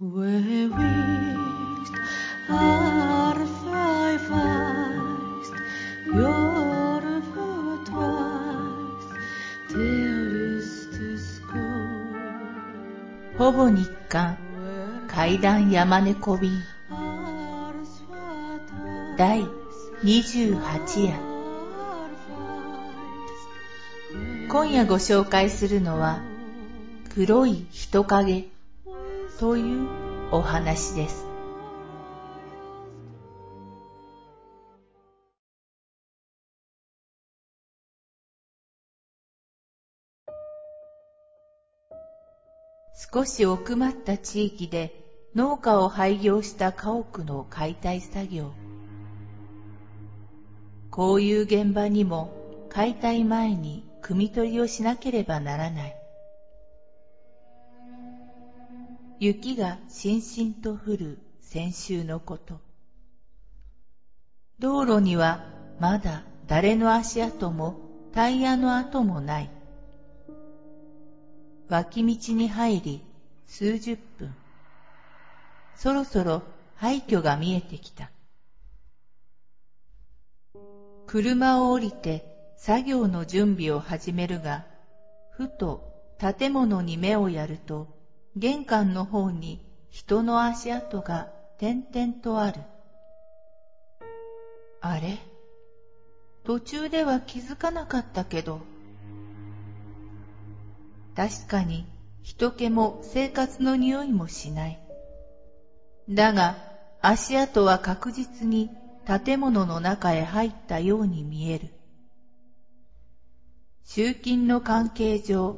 ほぼ日刊階段山猫便 Are sweat 第28夜今夜ご紹介するのは黒い人影というお話です。少し奥まった地域で農家を廃業した家屋の解体作業。こういう現場にも解体前に汲み取りをしなければならない。雪がしんしんと降る先週のこと。道路にはまだ誰の足跡もタイヤの跡もない。脇道に入り数十分。そろそろ廃墟が見えてきた。車を降りて作業の準備を始めるが、ふと建物に目をやると、玄関の方に人の足跡が点々とある。あれ？途中では気づかなかったけど。確かに人気も生活の匂いもしない。だが足跡は確実に建物の中へ入ったように見える。集金の関係上、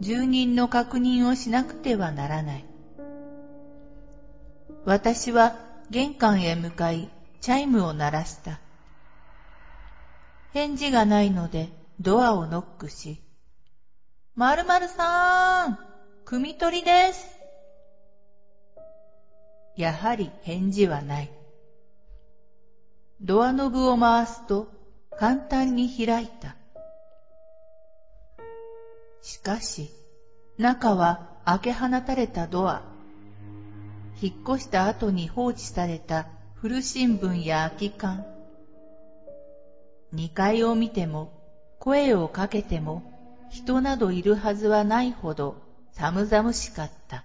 住人の確認をしなくてはならない。私は玄関へ向かい、チャイムを鳴らした。返事がないので、ドアをノックし、〇〇さーん、汲み取りです。やはり返事はない。ドアノブを回すと簡単に開いた。しかし、中は開け放たれたドア。引っ越した後に放置された古新聞や空き缶。二階を見ても、声をかけても、人などいるはずはないほど寒々しかった。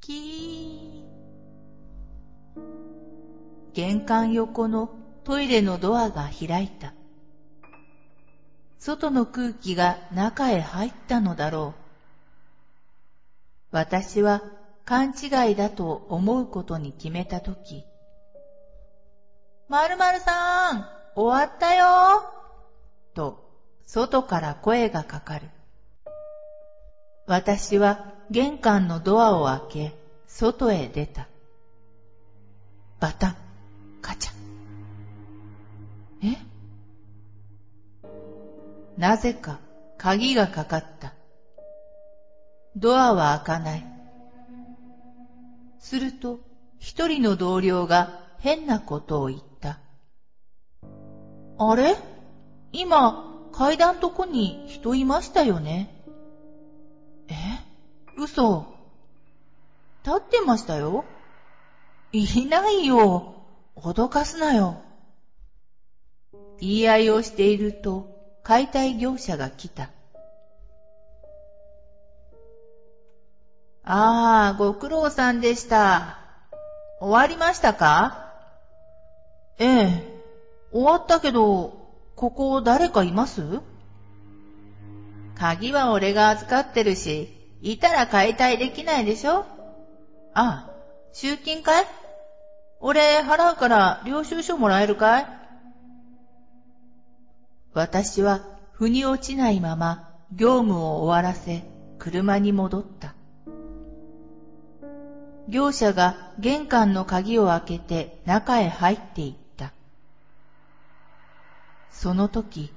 キー。玄関横のトイレのドアが開いた。外の空気が中へ入ったのだろう。私は勘違いだと思うことに決めたとき、まるまるさん、終わったよと、外から声がかかる。私は玄関のドアを開け、外へ出た。バタン、カチャ。え？なぜか鍵がかかった。ドアは開かない。すると、一人の同僚が変なことを言った。あれ？今、階段とこに人いましたよね？え？嘘。立ってましたよ？いないよ。脅かすなよ。言い合いをしていると、解体業者が来た。ああ、ご苦労さんでした。終わりましたか？ええ、終わったけど、ここ誰かいます？鍵は俺が預かってるし、いたら解体できないでしょ？ああ、集金かい？俺払うから領収書もらえるかい？私は腑に落ちないまま業務を終わらせ車に戻った。業者が玄関の鍵を開けて中へ入っていった。その時、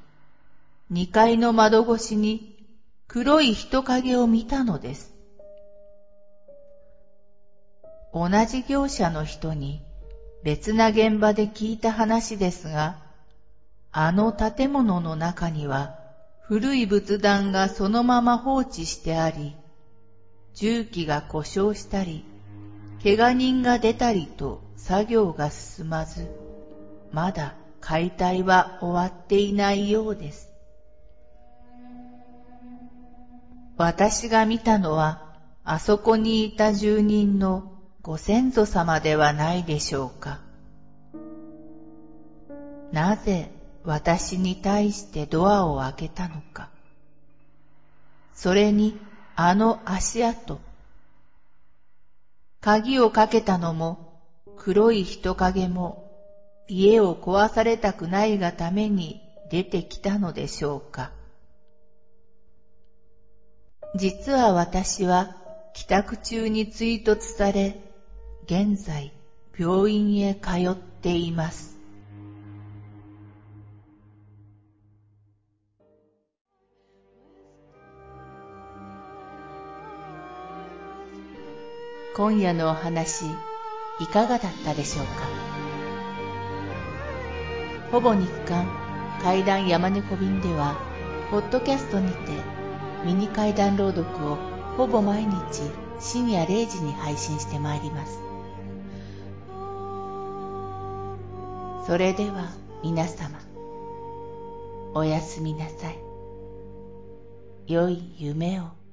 二階の窓越しに黒い人影を見たのです。同じ業者の人に別な現場で聞いた話ですが、あの建物の中には古い仏壇がそのまま放置してあり、重機が故障したり、怪我人が出たりと作業が進まず、まだ解体は終わっていないようです。私が見たのは、あそこにいた住人のご先祖様ではないでしょうか。なぜ私に対してドアを開けたのか。それにあの足跡。鍵をかけたのも黒い人影も家を壊されたくないがために出てきたのでしょうか。実は私は帰宅中に追突され、現在病院へ通っています。今夜のお話、いかがだったでしょうか？ほぼ日刊怪談山猫便では、ポッドキャストにてミニ怪談朗読をほぼ毎日深夜0時に配信してまいります。それでは皆様、おやすみなさい。良い夢を。